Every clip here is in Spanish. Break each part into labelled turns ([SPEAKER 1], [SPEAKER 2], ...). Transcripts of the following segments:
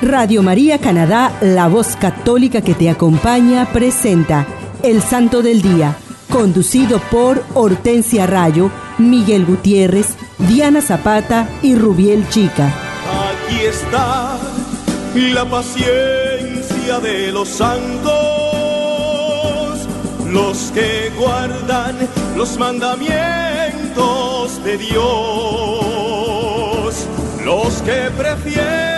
[SPEAKER 1] Radio María Canadá, la voz católica que te acompaña, presenta El Santo del Día, conducido por Hortensia Rayo, Miguel Gutiérrez, Diana Zapata y Rubiel Chica.
[SPEAKER 2] Aquí está la paciencia de los santos, los que guardan los mandamientos de Dios, los que prefieren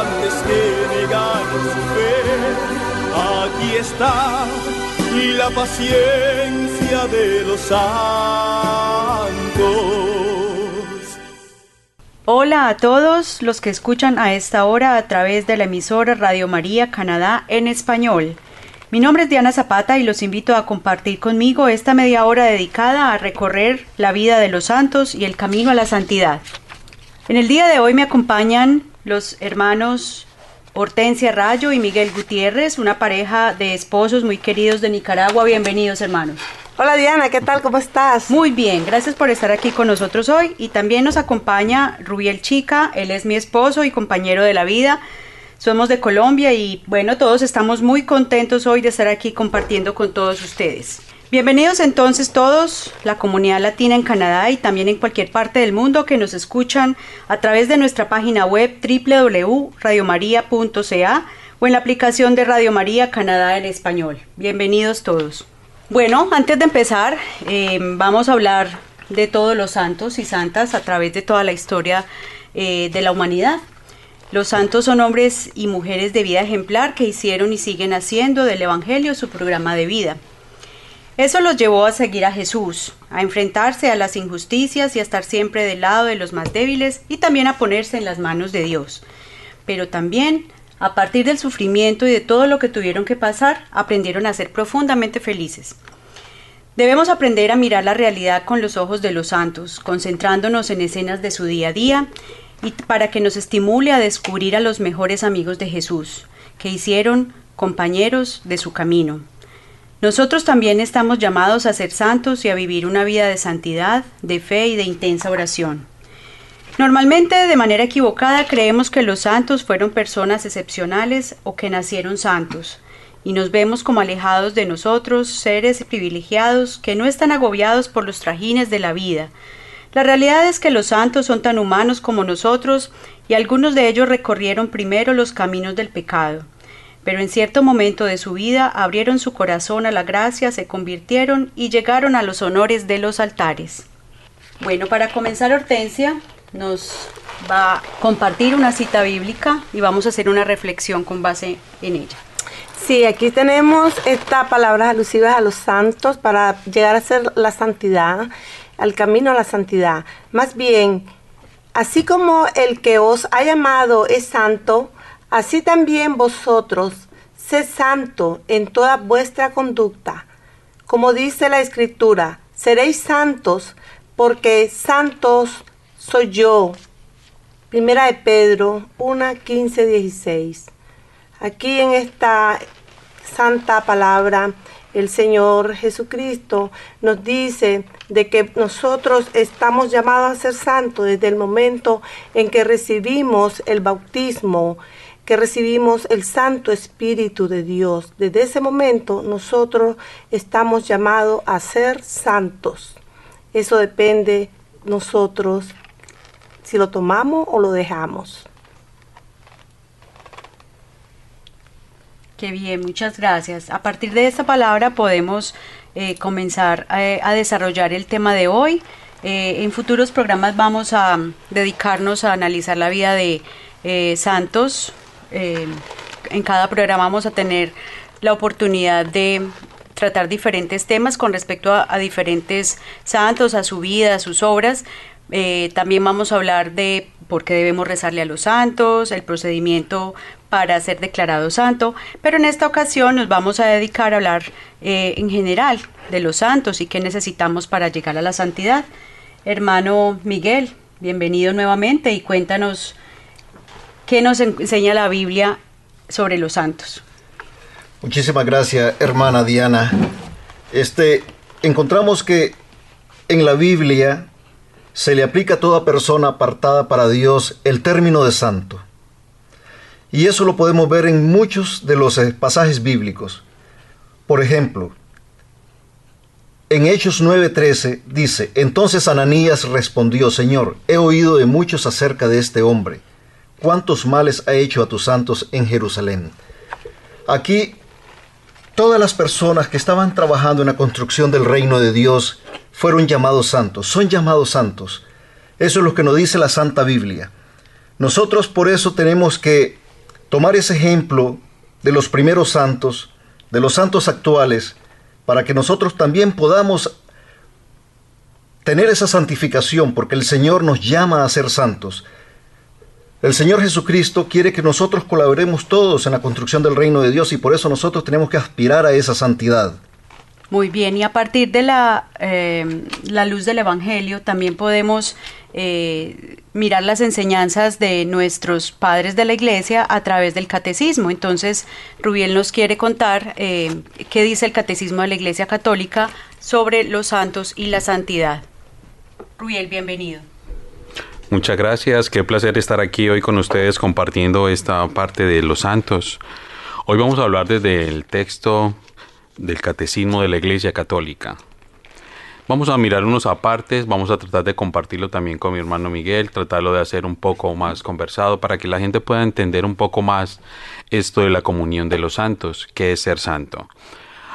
[SPEAKER 2] antes que negar su fe. Aquí está la paciencia de los santos.
[SPEAKER 3] Hola a todos los que escuchan a esta hora a través de la emisora Radio María Canadá en español. Mi nombre es Diana Zapata y los invito a compartir conmigo esta media hora dedicada a recorrer la vida de los santos y el camino a la santidad. En el día de hoy me acompañan los hermanos Hortensia Rayo y Miguel Gutiérrez, una pareja de esposos muy queridos de Nicaragua. Bienvenidos hermanos.
[SPEAKER 4] Hola Diana, ¿qué tal? ¿Cómo estás?
[SPEAKER 3] Muy bien, gracias por estar aquí con nosotros hoy. Y también nos acompaña Rubiel Chica, él es mi esposo y compañero de la vida. Somos de Colombia y bueno, todos estamos muy contentos hoy de estar aquí compartiendo con todos ustedes. Bienvenidos entonces todos, la comunidad latina en Canadá y también en cualquier parte del mundo que nos escuchan a través de nuestra página web www.radiomaria.ca o en la aplicación de Radio María Canadá en español. Bienvenidos todos. Bueno, antes de empezar, eh, vamos a hablar de todos los santos y santas a través de toda la historia eh, de la humanidad. Los santos son hombres y mujeres de vida ejemplar que hicieron y siguen haciendo del Evangelio su programa de vida. Eso los llevó a seguir a Jesús, a enfrentarse a las injusticias y a estar siempre del lado de los más débiles y también a ponerse en las manos de Dios. Pero también, a partir del sufrimiento y de todo lo que tuvieron que pasar, aprendieron a ser profundamente felices. Debemos aprender a mirar la realidad con los ojos de los santos, concentrándonos en escenas de su día a día y para que nos estimule a descubrir a los mejores amigos de Jesús, que hicieron compañeros de su camino. Nosotros también estamos llamados a ser santos y a vivir una vida de santidad, de fe y de intensa oración. Normalmente, de manera equivocada, creemos que los santos fueron personas excepcionales o que nacieron santos, y nos vemos como alejados de nosotros, seres privilegiados que no están agobiados por los trajines de la vida. La realidad es que los santos son tan humanos como nosotros y algunos de ellos recorrieron primero los caminos del pecado pero en cierto momento de su vida abrieron su corazón a la gracia, se convirtieron y llegaron a los honores de los altares. Bueno, para comenzar Hortensia nos va a compartir una cita bíblica y vamos a hacer una reflexión con base en ella.
[SPEAKER 4] Sí, aquí tenemos estas palabras alusivas a los santos para llegar a ser la santidad, al camino a la santidad. Más bien, así como el que os ha llamado es santo, Así también vosotros, sed santo en toda vuestra conducta. Como dice la Escritura, seréis santos porque santos soy yo. Primera de Pedro 1, 15, 16. Aquí en esta santa palabra, el Señor Jesucristo nos dice de que nosotros estamos llamados a ser santos desde el momento en que recibimos el bautismo, que recibimos el Santo Espíritu de Dios. Desde ese momento nosotros estamos llamados a ser santos. Eso depende nosotros si lo tomamos o lo dejamos.
[SPEAKER 3] Qué bien, muchas gracias. A partir de esta palabra podemos eh, comenzar eh, a, desarrollar el tema de hoy. Eh, en futuros programas vamos a dedicarnos a analizar la vida de santos, eh, en cada programa vamos a tener la oportunidad de tratar diferentes temas con respecto a, diferentes santos, a su vida, a sus obras. Eh, también vamos a hablar de por qué debemos rezarle a los santos, el procedimiento para ser declarado santo, pero en esta ocasión nos vamos a dedicar a hablar eh, en general de los santos y qué necesitamos para llegar a la santidad. Hermano Miguel, bienvenido nuevamente y cuéntanos qué nos enseña la Biblia sobre los santos.
[SPEAKER 5] Muchísimas gracias, hermana Diana. Este, encontramos que en la Biblia se le aplica a toda persona apartada para Dios el término de santo. Y eso lo podemos ver en muchos de los eh, pasajes bíblicos. Por ejemplo, en Hechos 9:13 dice, entonces Ananías respondió, Señor, he oído de muchos acerca de este hombre, cuántos males ha hecho a tus santos en Jerusalén. Aquí, todas las personas que estaban trabajando en la construcción del reino de Dios fueron llamados santos, son llamados santos. Eso es lo que nos dice la Santa Biblia. Nosotros por eso tenemos que tomar ese ejemplo de los primeros santos, de los santos actuales, para que nosotros también podamos tener esa santificación, porque el Señor nos llama a ser santos. El Señor Jesucristo quiere que nosotros colaboremos todos en la construcción del reino de Dios y por eso nosotros tenemos que aspirar a esa santidad.
[SPEAKER 3] Muy bien, y a partir de la, eh, la luz del Evangelio también podemos eh, mirar las enseñanzas de nuestros padres de la iglesia a través del catecismo. Entonces, Rubiel nos quiere contar eh, qué dice el catecismo de la iglesia católica sobre los santos y la santidad. Rubiel, bienvenido.
[SPEAKER 6] Muchas gracias, qué placer estar aquí hoy con ustedes compartiendo esta parte de los santos. Hoy vamos a hablar desde el texto del Catecismo de la Iglesia Católica. Vamos a mirar unos apartes, vamos a tratar de compartirlo también con mi hermano Miguel, tratarlo de hacer un poco más conversado para que la gente pueda entender un poco más esto de la comunión de los santos, que es ser santo.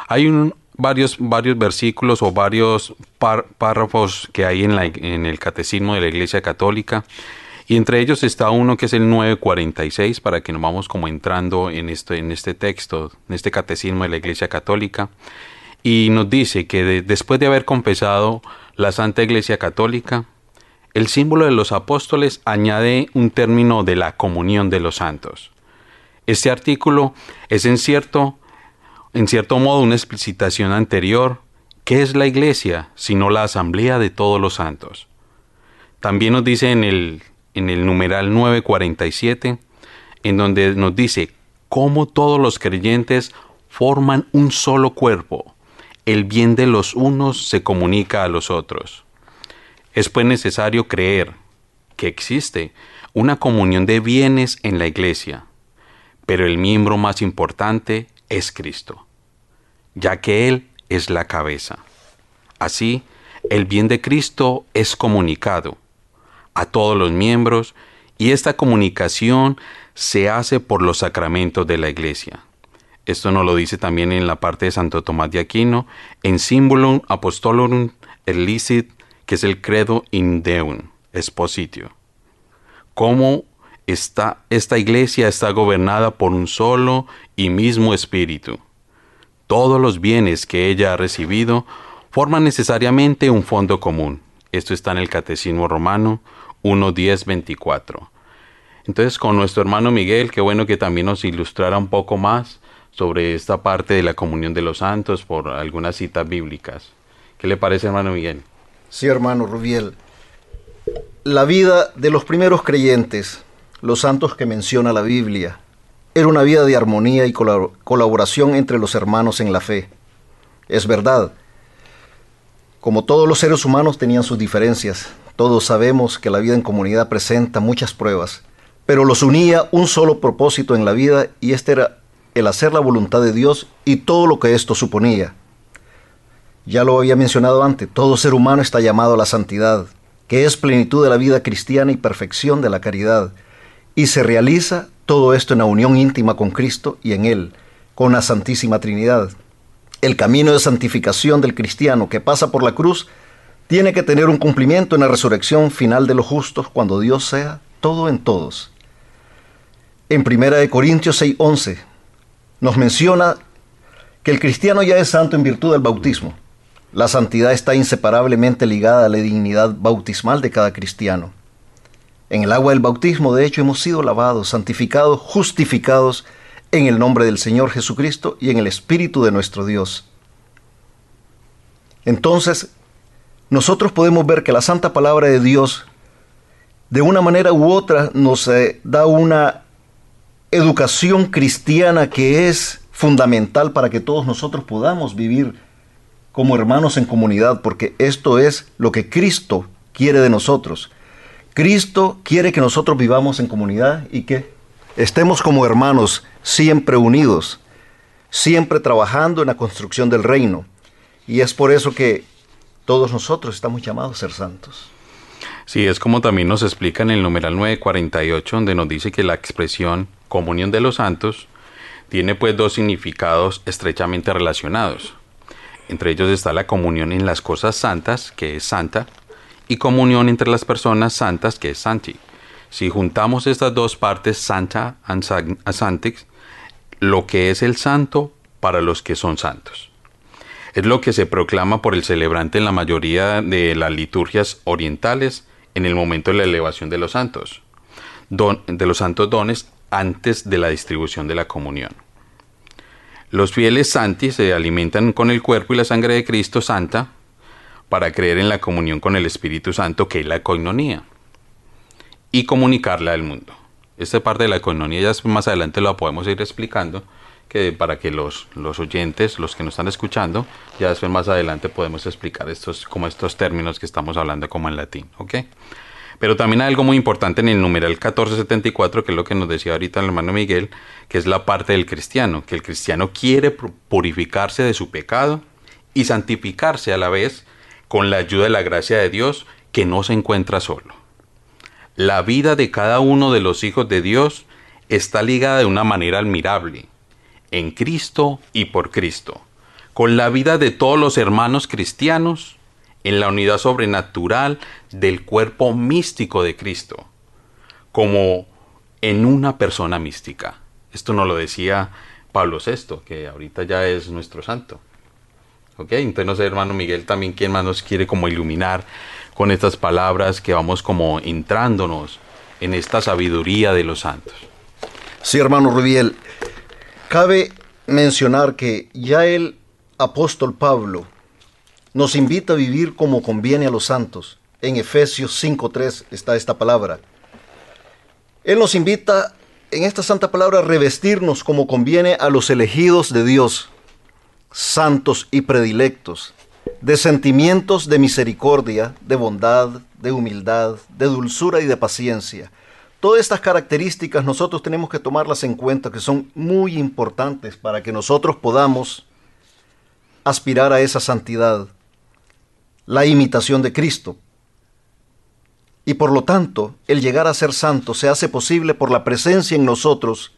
[SPEAKER 6] Hay un, varios, varios versículos o varios párrafos que hay en, la, en el Catecismo de la Iglesia Católica y entre ellos está uno que es el 946, para que nos vamos como entrando en este, en este texto, en este catecismo de la Iglesia Católica. Y nos dice que después de haber confesado la Santa Iglesia Católica, el símbolo de los apóstoles añade un término de la comunión de los santos. Este artículo es en cierto, en cierto modo una explicitación anterior. ¿Qué es la Iglesia sino la asamblea de todos los santos? También nos dice en el en el numeral 947, en donde nos dice cómo todos los creyentes forman un solo cuerpo. El bien de los unos se comunica a los otros. Es pues necesario creer que existe una comunión de bienes en la iglesia, pero el miembro más importante es Cristo, ya que Él es la cabeza. Así, el bien de Cristo es comunicado, a todos los miembros y esta comunicación se hace por los sacramentos de la Iglesia. Esto nos lo dice también en la parte de Santo Tomás de Aquino, en Symbolum Apostolorum Elicit, que es el credo in Deum, expositio. Cómo esta iglesia está gobernada por un solo y mismo espíritu. Todos los bienes que ella ha recibido forman necesariamente un fondo común. Esto está en el Catecismo Romano 1.10.24. Entonces, con nuestro hermano Miguel, qué bueno que también nos ilustrara un poco más sobre esta parte de la comunión de los santos por algunas citas bíblicas. ¿Qué le parece, hermano Miguel?
[SPEAKER 5] Sí, hermano Rubiel. La vida de los primeros creyentes, los santos que menciona la Biblia, era una vida de armonía y colaboración entre los hermanos en la fe. Es verdad, como todos los seres humanos tenían sus diferencias, todos sabemos que la vida en comunidad presenta muchas pruebas, pero los unía un solo propósito en la vida y este era el hacer la voluntad de Dios y todo lo que esto suponía. Ya lo había mencionado antes, todo ser humano está llamado a la santidad, que es plenitud de la vida cristiana y perfección de la caridad, y se realiza todo esto en la unión íntima con Cristo y en Él, con la Santísima Trinidad. El camino de santificación del cristiano que pasa por la cruz tiene que tener un cumplimiento en la resurrección final de los justos cuando Dios sea todo en todos. En 1 Corintios 6:11 nos menciona que el cristiano ya es santo en virtud del bautismo. La santidad está inseparablemente ligada a la dignidad bautismal de cada cristiano. En el agua del bautismo, de hecho, hemos sido lavados, santificados, justificados en el nombre del Señor Jesucristo y en el Espíritu de nuestro Dios. Entonces, nosotros podemos ver que la santa palabra de Dios, de una manera u otra, nos eh, da una educación cristiana que es fundamental para que todos nosotros podamos vivir como hermanos en comunidad, porque esto es lo que Cristo quiere de nosotros. Cristo quiere que nosotros vivamos en comunidad y que estemos como hermanos siempre unidos, siempre trabajando en la construcción del reino. Y es por eso que todos nosotros estamos llamados a ser santos.
[SPEAKER 6] Sí, es como también nos explica en el numeral 948, donde nos dice que la expresión comunión de los santos tiene pues dos significados estrechamente relacionados. Entre ellos está la comunión en las cosas santas, que es santa, y comunión entre las personas santas, que es santi. Si juntamos estas dos partes, santa y santix, lo que es el santo para los que son santos. Es lo que se proclama por el celebrante en la mayoría de las liturgias orientales en el momento de la elevación de los santos, de los santos dones antes de la distribución de la comunión. Los fieles santi se alimentan con el cuerpo y la sangre de Cristo Santa para creer en la comunión con el Espíritu Santo, que es la coinonía, y comunicarla al mundo. Esta parte de la coinonía ya más adelante la podemos ir explicando, que para que los, los oyentes, los que nos están escuchando, ya después más adelante podemos explicar estos, como estos términos que estamos hablando como en latín. Pero también hay algo muy importante en el numeral 1474, que es lo que nos decía ahorita el hermano Miguel, que es la parte del cristiano, que el cristiano quiere purificarse de su pecado y santificarse a la vez con la ayuda de la gracia de Dios, que no se encuentra solo. La vida de cada uno de los hijos de Dios está ligada de una manera admirable en Cristo y por Cristo, con la vida de todos los hermanos cristianos, en la unidad sobrenatural del cuerpo místico de Cristo, como en una persona mística. Esto nos lo decía Pablo VI, que ahorita ya es nuestro santo. Entonces no sé, hermano Miguel, también quién más nos quiere como iluminar con estas palabras que vamos como entrándonos en esta sabiduría de los santos.
[SPEAKER 5] Sí, hermano Rubiel, Cabe mencionar que ya el apóstol Pablo nos invita a vivir como conviene a los santos. En Efesios 5.3 está esta palabra. Él nos invita en esta santa palabra a revestirnos como conviene a los elegidos de Dios, santos y predilectos, de sentimientos de misericordia, de bondad, de humildad, de dulzura y de paciencia Todas estas características nosotros tenemos que tomarlas en cuenta, que son muy importantes para que nosotros podamos aspirar a esa santidad, la imitación de Cristo. Y por lo tanto, el llegar a ser santo se hace posible por la presencia en nosotros,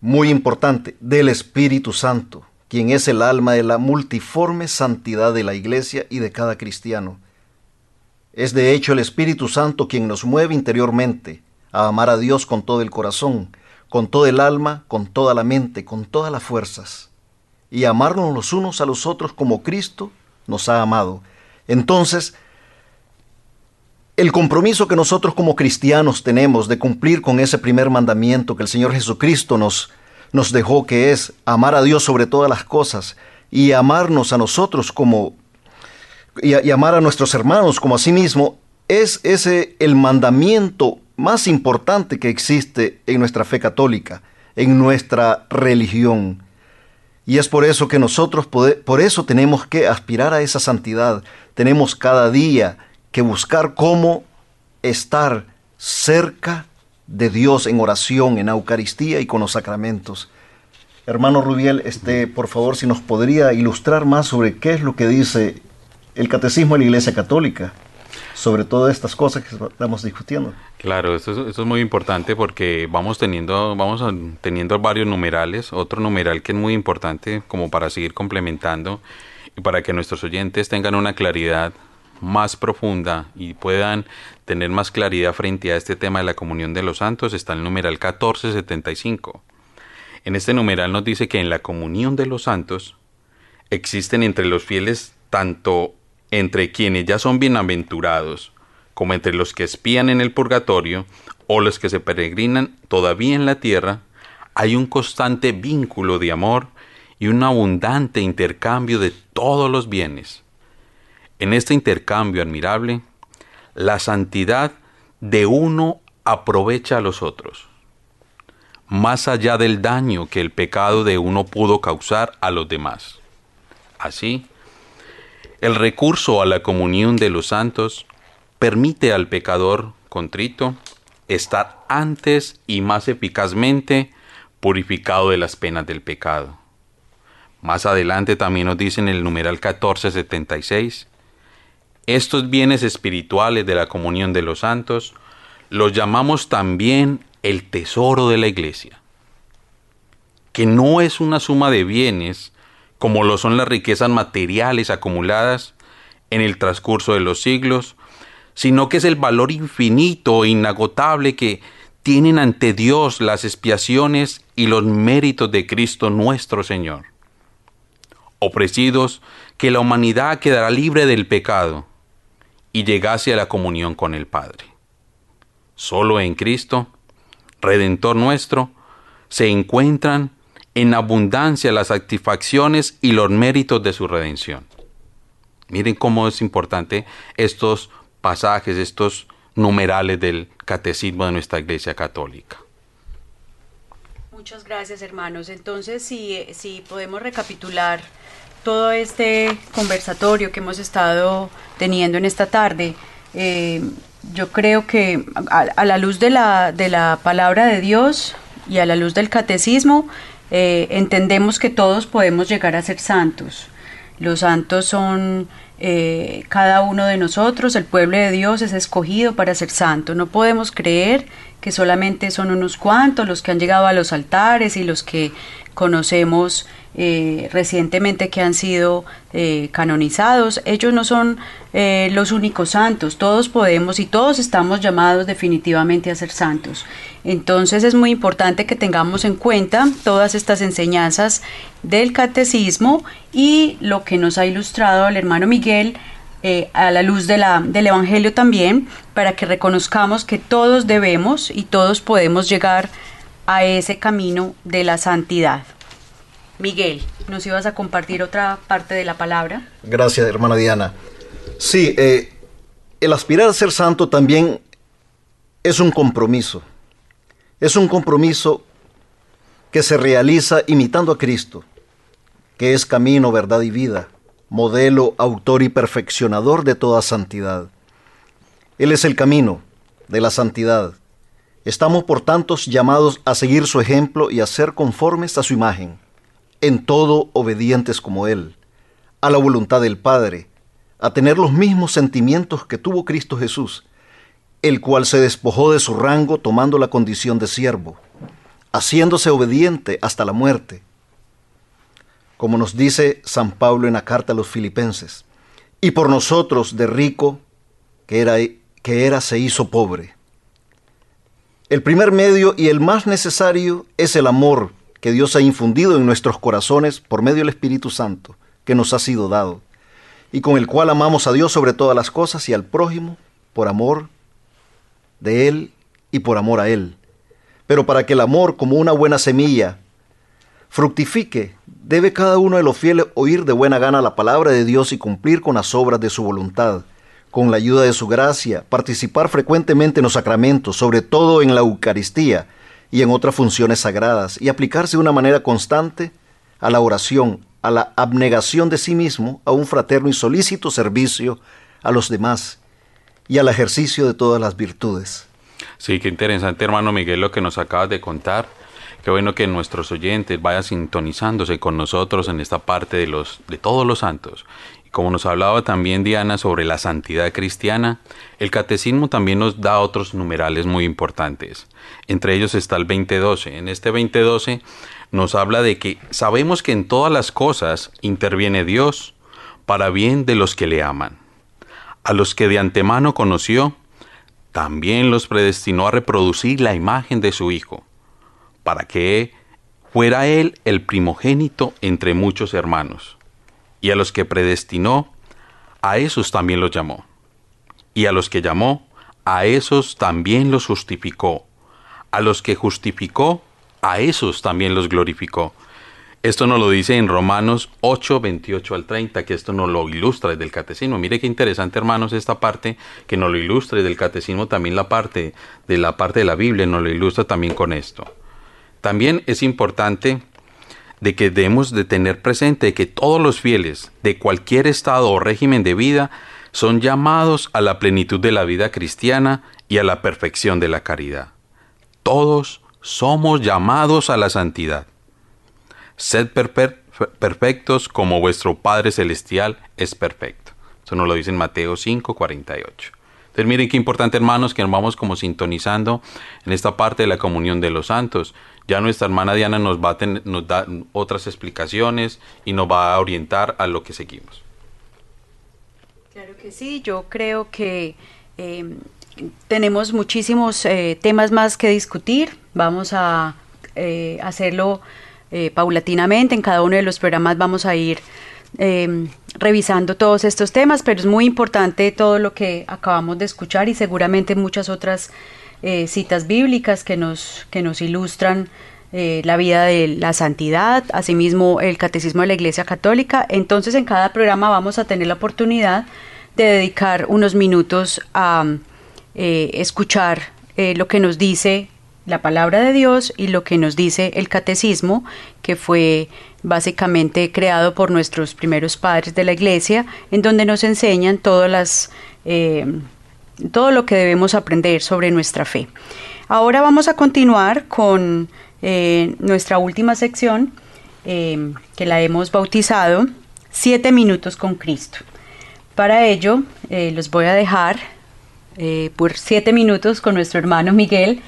[SPEAKER 5] muy importante, del Espíritu Santo, quien es el alma de la multiforme santidad de la iglesia y de cada cristiano. Es de hecho el Espíritu Santo quien nos mueve interiormente a amar a Dios con todo el corazón, con todo el alma, con toda la mente, con todas las fuerzas, y amarnos los unos a los otros como Cristo nos ha amado. Entonces, el compromiso que nosotros como cristianos tenemos de cumplir con ese primer mandamiento que el Señor Jesucristo nos, nos dejó, que es amar a Dios sobre todas las cosas y amarnos a nosotros como y, amar a nuestros hermanos como a sí mismo, es ese el mandamiento más importante que existe en nuestra fe católica, en nuestra religión. Y es por eso que nosotros, por eso tenemos que aspirar a esa santidad. Tenemos cada día que buscar cómo estar cerca de Dios en oración, en Eucaristía y con los sacramentos. Hermano Rubiel, este, por favor, si nos podría ilustrar más sobre qué es lo que dice el catecismo de la Iglesia Católica sobre todas estas cosas que estamos discutiendo.
[SPEAKER 6] Claro, eso es, muy importante porque vamos teniendo, vamos teniendo varios numerales, otro numeral que es muy importante como para seguir complementando y para que nuestros oyentes tengan una claridad más profunda y puedan tener más claridad frente a este tema de la comunión de los santos está el numeral 1475. En este numeral nos dice que en la comunión de los santos existen entre los fieles tanto entre quienes ya son bienaventurados como entre los que espían en el purgatorio o los que se peregrinan todavía en la tierra, hay un constante vínculo de amor y un abundante intercambio de todos los bienes. En este intercambio admirable, la santidad de uno aprovecha a los otros, más allá del daño que el pecado de uno pudo causar a los demás. Así, el recurso a la comunión de los santos permite al pecador contrito estar antes y más eficazmente purificado de las penas del pecado. Más adelante también nos dice en el numeral 1476, estos bienes espirituales de la comunión de los santos los llamamos también el tesoro de la iglesia, que no es una suma de bienes como lo son las riquezas materiales acumuladas en el transcurso de los siglos, sino que es el valor infinito e inagotable que tienen ante Dios las expiaciones y los méritos de Cristo nuestro Señor. Ofrecidos que la humanidad quedará libre del pecado y llegase a la comunión con el Padre. Solo en Cristo, Redentor nuestro, se encuentran en abundancia las satisfacciones y los méritos de su redención. Miren cómo es importante estos pasajes, estos numerales del catecismo de nuestra Iglesia Católica.
[SPEAKER 3] Muchas gracias, hermanos. Entonces, si, si podemos recapitular todo este conversatorio que hemos estado teniendo en esta tarde, eh, yo creo que a, la luz de la, de la palabra de Dios y a la luz del catecismo, eh, entendemos que todos podemos llegar a ser santos. Los santos son eh, cada uno de nosotros, el pueblo de Dios es escogido para ser santo. No podemos creer que solamente son unos cuantos los que han llegado a los altares y los que conocemos eh, recientemente que han sido eh, canonizados. Ellos no son eh, los únicos santos, todos podemos y todos estamos llamados definitivamente a ser santos. Entonces es muy importante que tengamos en cuenta todas estas enseñanzas del catecismo y lo que nos ha ilustrado el hermano Miguel a la luz del Evangelio también, para que reconozcamos que todos debemos y todos podemos llegar a ese camino de la santidad. Miguel, ¿nos ibas a compartir otra parte de la palabra?
[SPEAKER 5] Gracias, hermana Diana. Sí, eh, el aspirar a ser santo también es un compromiso. Es un compromiso que se realiza imitando a Cristo, que es camino, verdad y vida, modelo, autor y perfeccionador de toda santidad. Él es el camino de la santidad. Estamos por tanto llamados a seguir su ejemplo y a ser conformes a su imagen en todo obedientes como Él, a la voluntad del Padre, a tener los mismos sentimientos que tuvo Cristo Jesús, el cual se despojó de su rango tomando la condición de siervo, haciéndose obediente hasta la muerte. Como nos dice San Pablo en la carta a los filipenses, y por nosotros de rico que era, que era se hizo pobre. El primer medio y el más necesario es el amor que Dios ha infundido en nuestros corazones por medio del Espíritu Santo que nos ha sido dado, y con el cual amamos a Dios sobre todas las cosas y al prójimo por amor de Él y por amor a Él. Pero para que el amor, como una buena semilla, fructifique, debe cada uno de los fieles oír de buena gana la palabra de Dios y cumplir con las obras de su voluntad, con la ayuda de su gracia, participar frecuentemente en los sacramentos, sobre todo en la Eucaristía, y en otras funciones sagradas, y aplicarse de una manera constante a la oración, a la abnegación de sí mismo, a un fraterno y solícito servicio a los demás y al ejercicio de todas las virtudes.
[SPEAKER 6] Sí, qué interesante hermano Miguel lo que nos acabas de contar. Qué bueno que nuestros oyentes vayan sintonizándose con nosotros en esta parte de los de todos los santos como nos hablaba también Diana sobre la santidad cristiana, el catecismo también nos da otros numerales muy importantes. Entre ellos está el 2012. En este 2012 nos habla de que sabemos que en todas las cosas interviene Dios para bien de los que le aman. A los que de antemano conoció, también los predestinó a reproducir la imagen de su Hijo, para que fuera Él el primogénito entre muchos hermanos y a los que predestinó, a esos también los llamó. y a los que llamó, a esos también los justificó. A los que justificó, a esos también los glorificó. Esto nos lo dice en Romanos 8, 28 al 30, que esto nos lo ilustra desde el catecismo. Mire qué interesante, hermanos, esta parte que nos lo ilustra desde el catecismo, también la parte de la parte de la Biblia nos lo ilustra también con esto. También es importante de que debemos de tener presente que todos los fieles de cualquier estado o régimen de vida son llamados a la plenitud de la vida cristiana y a la perfección de la caridad. Todos somos llamados a la santidad. Sed perfectos como vuestro Padre Celestial es perfecto. Eso nos lo dice en Mateo 5, 48. Entonces miren qué importante hermanos que nos vamos como sintonizando en esta parte de la comunión de los santos. Ya nuestra hermana Diana nos va a nos da otras explicaciones y nos va a orientar a lo que seguimos.
[SPEAKER 3] Claro que sí, yo creo que em, tenemos muchísimos eh, temas más que discutir. Vamos a eh, hacerlo eh, paulatinamente. En cada uno de los programas vamos a ir em, revisando todos estos temas, pero es muy importante todo lo que acabamos de escuchar y seguramente muchas otras eh, citas bíblicas que nos, que nos ilustran eh, la vida de la santidad, asimismo el catecismo de la Iglesia Católica. Entonces en cada programa vamos a tener la oportunidad de dedicar unos minutos a escuchar lo que nos dice la palabra de Dios y lo que nos dice el catecismo, que fue básicamente creado por nuestros primeros padres de la iglesia, en donde nos enseñan las, eh, todo lo que debemos aprender sobre nuestra fe. Ahora vamos a continuar con eh, nuestra última sección, eh, que la hemos bautizado, Siete minutos con Cristo. Para ello, los voy a dejar por siete minutos con nuestro hermano Miguel,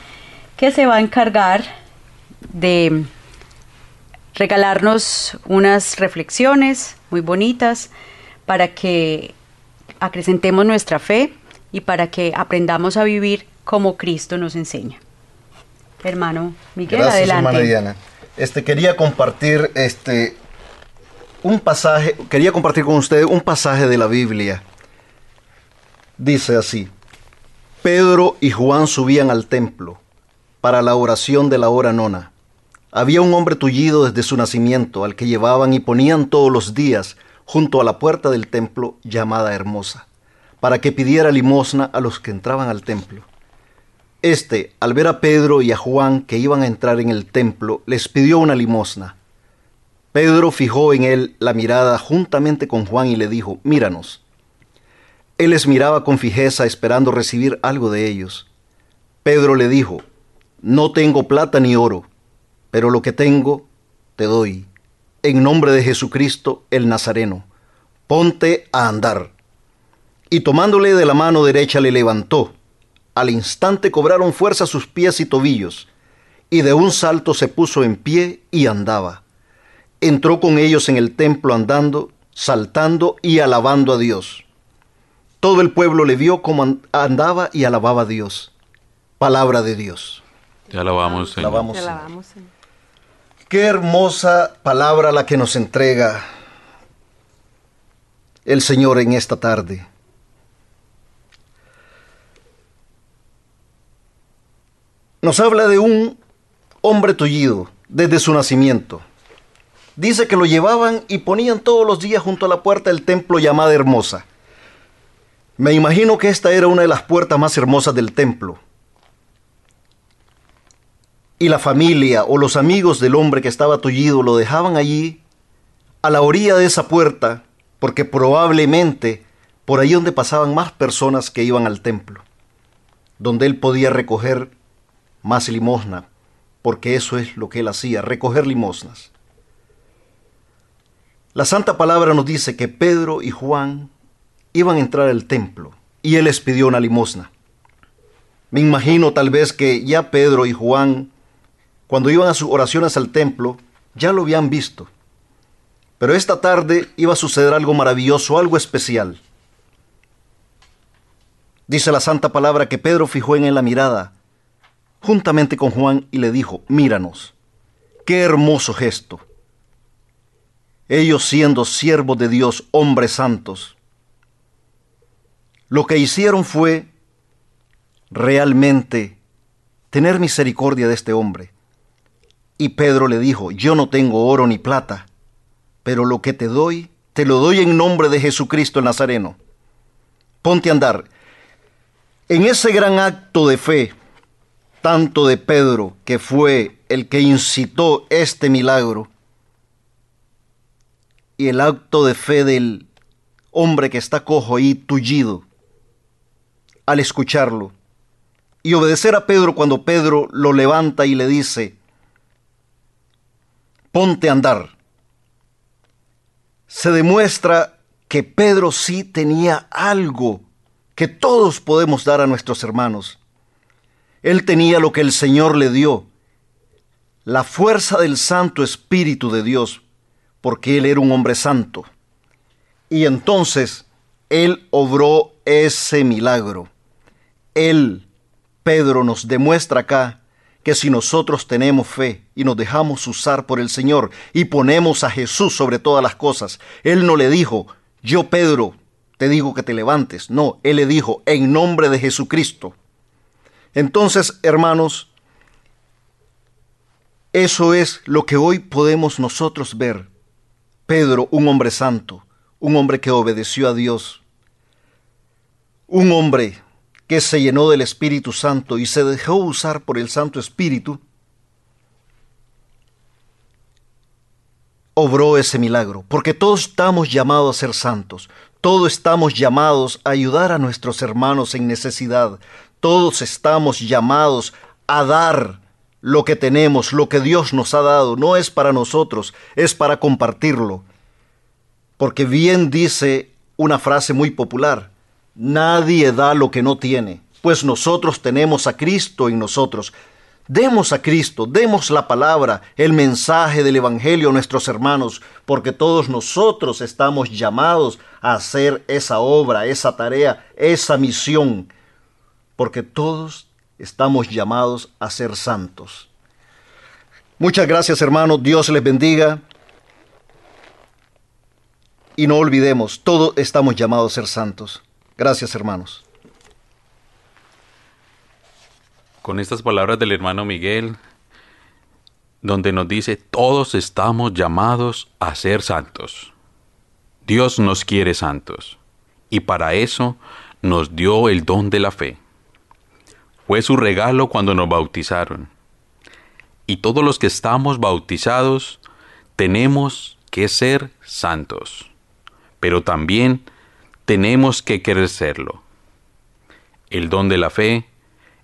[SPEAKER 3] que se va a encargar de regalarnos unas reflexiones muy bonitas para que acrecentemos nuestra fe y para que aprendamos a vivir como Cristo nos enseña. Hermano Miguel,
[SPEAKER 5] Gracias,
[SPEAKER 3] adelante.
[SPEAKER 5] Hermana Diana. Este quería compartir este un pasaje, quería compartir con ustedes un pasaje de la Biblia. Dice así: Pedro y Juan subían al templo para la oración de la hora nona. Había un hombre tullido desde su nacimiento, al que llevaban y ponían todos los días junto a la puerta del templo llamada Hermosa, para que pidiera limosna a los que entraban al templo. Este, al ver a Pedro y a Juan que iban a entrar en el templo, les pidió una limosna. Pedro fijó en él la mirada juntamente con Juan y le dijo, Míranos. Él les miraba con fijeza esperando recibir algo de ellos. Pedro le dijo, no tengo plata ni oro, pero lo que tengo te doy. En nombre de Jesucristo el Nazareno, ponte a andar. Y tomándole de la mano derecha le levantó. Al instante cobraron fuerza sus pies y tobillos, y de un salto se puso en pie y andaba. Entró con ellos en el templo andando, saltando y alabando a Dios. Todo el pueblo le vio como andaba y alababa a Dios. Palabra de Dios.
[SPEAKER 6] Ya la vamos,
[SPEAKER 5] Señor. vamos, Señor. Qué hermosa palabra la que nos entrega el Señor en esta tarde. Nos habla de un hombre tullido desde su nacimiento. Dice que lo llevaban y ponían todos los días junto a la puerta del templo llamada Hermosa. Me imagino que esta era una de las puertas más hermosas del templo y la familia o los amigos del hombre que estaba tullido lo dejaban allí, a la orilla de esa puerta, porque probablemente por ahí donde pasaban más personas que iban al templo, donde él podía recoger más limosna, porque eso es lo que él hacía, recoger limosnas. La Santa Palabra nos dice que Pedro y Juan iban a entrar al templo y él les pidió una limosna. Me imagino tal vez que ya Pedro y Juan cuando iban a sus oraciones al templo, ya lo habían visto. Pero esta tarde iba a suceder algo maravilloso, algo especial. Dice la santa palabra que Pedro fijó en él la mirada, juntamente con Juan, y le dijo, míranos, qué hermoso gesto. Ellos siendo siervos de Dios, hombres santos, lo que hicieron fue realmente tener misericordia de este hombre. Y Pedro le dijo, yo no tengo oro ni plata, pero lo que te doy, te lo doy en nombre de Jesucristo el Nazareno. Ponte a andar. En ese gran acto de fe, tanto de Pedro, que fue el que incitó este milagro, y el acto de fe del hombre que está cojo y tullido, al escucharlo, y obedecer a Pedro cuando Pedro lo levanta y le dice, ponte a andar. Se demuestra que Pedro sí tenía algo que todos podemos dar a nuestros hermanos. Él tenía lo que el Señor le dio, la fuerza del Santo Espíritu de Dios, porque él era un hombre santo. Y entonces él obró ese milagro. Él Pedro nos demuestra acá que si nosotros tenemos fe y nos dejamos usar por el Señor y ponemos a Jesús sobre todas las cosas, Él no le dijo, yo Pedro, te digo que te levantes. No, Él le dijo, en nombre de Jesucristo. Entonces, hermanos, eso es lo que hoy podemos nosotros ver. Pedro, un hombre santo, un hombre que obedeció a Dios, un hombre que se llenó del Espíritu Santo y se dejó usar por el Santo Espíritu, obró ese milagro, porque todos estamos llamados a ser santos, todos estamos llamados a ayudar a nuestros hermanos en necesidad, todos estamos llamados a dar lo que tenemos, lo que Dios nos ha dado, no es para nosotros, es para compartirlo. Porque bien dice una frase muy popular, Nadie da lo que no tiene, pues nosotros tenemos a Cristo en nosotros. Demos a Cristo, demos la palabra, el mensaje del Evangelio a nuestros hermanos, porque todos nosotros estamos llamados a hacer esa obra, esa tarea, esa misión, porque todos estamos llamados a ser santos. Muchas gracias hermanos, Dios les bendiga. Y no olvidemos, todos estamos llamados a ser santos. Gracias, hermanos.
[SPEAKER 6] Con estas palabras del hermano Miguel, donde nos dice, todos estamos llamados a ser santos. Dios nos quiere santos, y para eso nos dio el don de la fe. Fue su regalo cuando nos bautizaron. Y todos los que estamos bautizados tenemos que ser santos, pero también tenemos que querer serlo. El don de la fe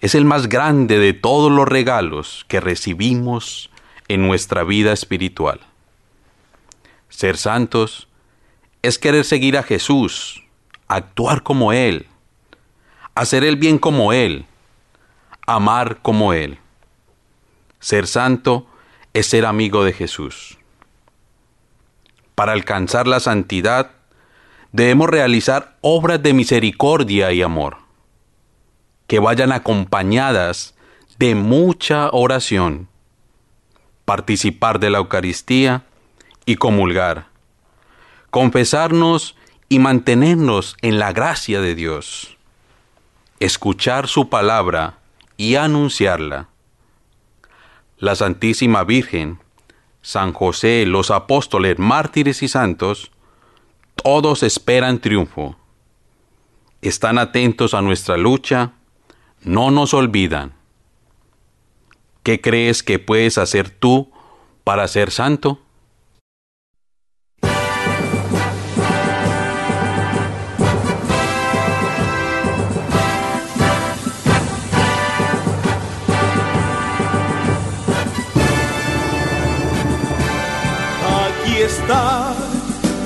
[SPEAKER 6] es el más grande de todos los regalos que recibimos en nuestra vida espiritual. Ser santos es querer seguir a Jesús, actuar como Él, hacer el bien como Él, amar como Él. Ser santo es ser amigo de Jesús. Para alcanzar la santidad debemos realizar obras de misericordia y amor, que vayan acompañadas de mucha oración, participar de la Eucaristía y comulgar, confesarnos y mantenernos en la gracia de Dios, escuchar su palabra y anunciarla. La Santísima Virgen, San José, los apóstoles, mártires y santos, todos esperan triunfo. Están atentos a nuestra lucha, no nos olvidan. ¿Qué crees que puedes hacer tú para ser santo?